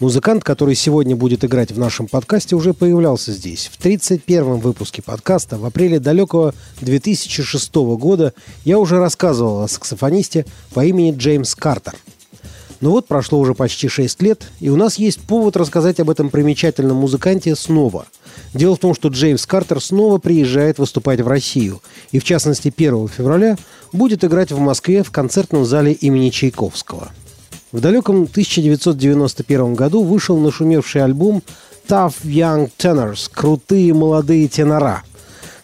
Музыкант, который сегодня будет играть в нашем подкасте, уже появлялся здесь. В 31-м выпуске подкаста в апреле далекого 2006 года я уже рассказывал о саксофонисте по имени Джеймс Картер. Но вот прошло уже почти 6 лет, и у нас есть повод рассказать об этом примечательном музыканте снова. Дело в том, что Джеймс Картер снова приезжает выступать в Россию, и в частности 1 февраля будет играть в Москве в концертном зале имени Чайковского – в далеком 1991 году вышел нашумевший альбом Tough Young Tenors – «Крутые молодые тенора»,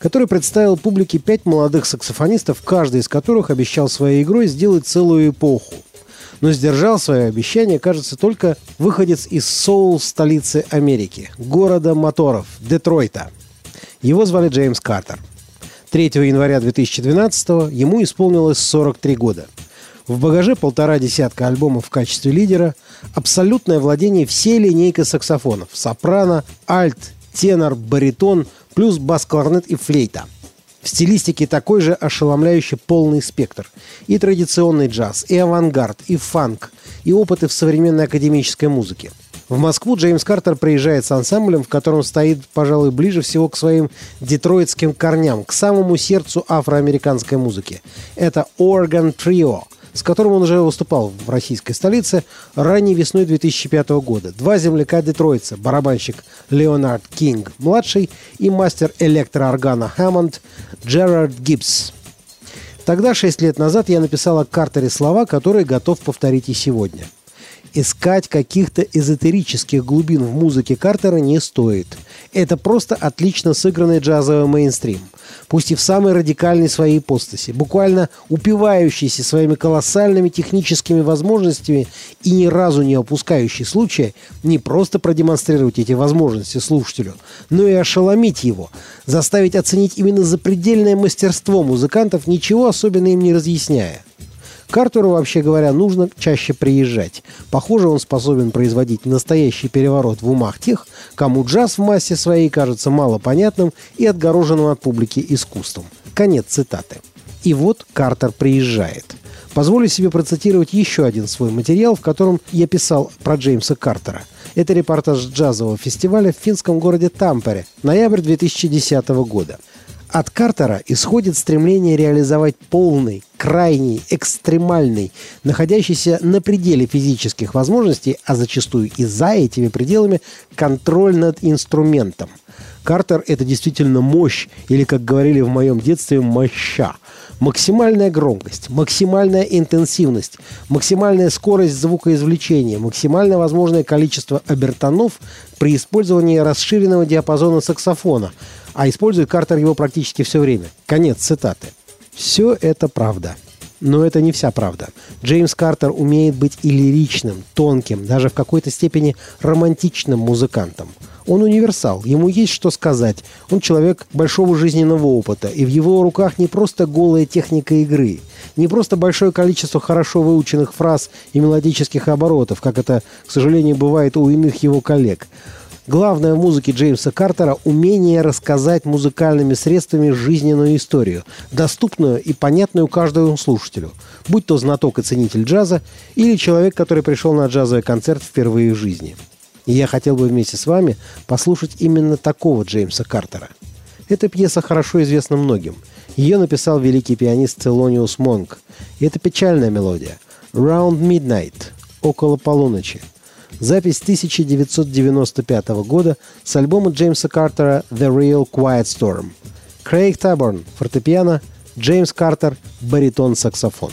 который представил публике пять молодых саксофонистов, каждый из которых обещал своей игрой сделать целую эпоху. Но сдержал свое обещание, кажется, только выходец из соул столицы Америки, города моторов, Детройта. Его звали Джеймс Картер. 3 января 2012 ему исполнилось 43 года – в багаже полтора десятка альбомов в качестве лидера, абсолютное владение всей линейкой саксофонов – сопрано, альт, тенор, баритон, плюс бас-кларнет и флейта. В стилистике такой же ошеломляющий полный спектр. И традиционный джаз, и авангард, и фанк, и опыты в современной академической музыке. В Москву Джеймс Картер приезжает с ансамблем, в котором стоит, пожалуй, ближе всего к своим детройтским корням, к самому сердцу афроамериканской музыки. Это Trio – с которым он уже выступал в российской столице ранней весной 2005 года. Два земляка Детройтца, барабанщик Леонард Кинг, младший, и мастер электрооргана Хэммонд Джерард Гибс. Тогда, шесть лет назад, я написал о Картере слова, которые готов повторить и сегодня – Искать каких-то эзотерических глубин в музыке Картера не стоит. Это просто отлично сыгранный джазовый мейнстрим. Пусть и в самой радикальной своей ипостаси, буквально упивающийся своими колоссальными техническими возможностями и ни разу не опускающий случая не просто продемонстрировать эти возможности слушателю, но и ошеломить его, заставить оценить именно запредельное мастерство музыкантов, ничего особенно им не разъясняя. Картеру, вообще говоря, нужно чаще приезжать. Похоже, он способен производить настоящий переворот в умах тех, кому джаз в массе своей кажется малопонятным и отгороженным от публики искусством. Конец цитаты. И вот Картер приезжает. Позволю себе процитировать еще один свой материал, в котором я писал про Джеймса Картера. Это репортаж джазового фестиваля в финском городе Тампере, ноябрь 2010 года – от Картера исходит стремление реализовать полный, крайний, экстремальный, находящийся на пределе физических возможностей, а зачастую и за этими пределами, контроль над инструментом. Картер – это действительно мощь, или, как говорили в моем детстве, моща. Максимальная громкость, максимальная интенсивность, максимальная скорость звукоизвлечения, максимально возможное количество обертонов при использовании расширенного диапазона саксофона – а использует Картер его практически все время. Конец цитаты. Все это правда. Но это не вся правда. Джеймс Картер умеет быть и лиричным, тонким, даже в какой-то степени романтичным музыкантом. Он универсал, ему есть что сказать. Он человек большого жизненного опыта, и в его руках не просто голая техника игры, не просто большое количество хорошо выученных фраз и мелодических оборотов, как это, к сожалению, бывает у иных его коллег – Главное в музыке Джеймса Картера – умение рассказать музыкальными средствами жизненную историю, доступную и понятную каждому слушателю, будь то знаток и ценитель джаза или человек, который пришел на джазовый концерт впервые в жизни. И я хотел бы вместе с вами послушать именно такого Джеймса Картера. Эта пьеса хорошо известна многим. Ее написал великий пианист Целониус Монк. И это печальная мелодия. «Round Midnight» – «Около полуночи». Запись 1995 года с альбома Джеймса Картера «The Real Quiet Storm». Крейг Таборн – фортепиано, Джеймс Картер – баритон-саксофон.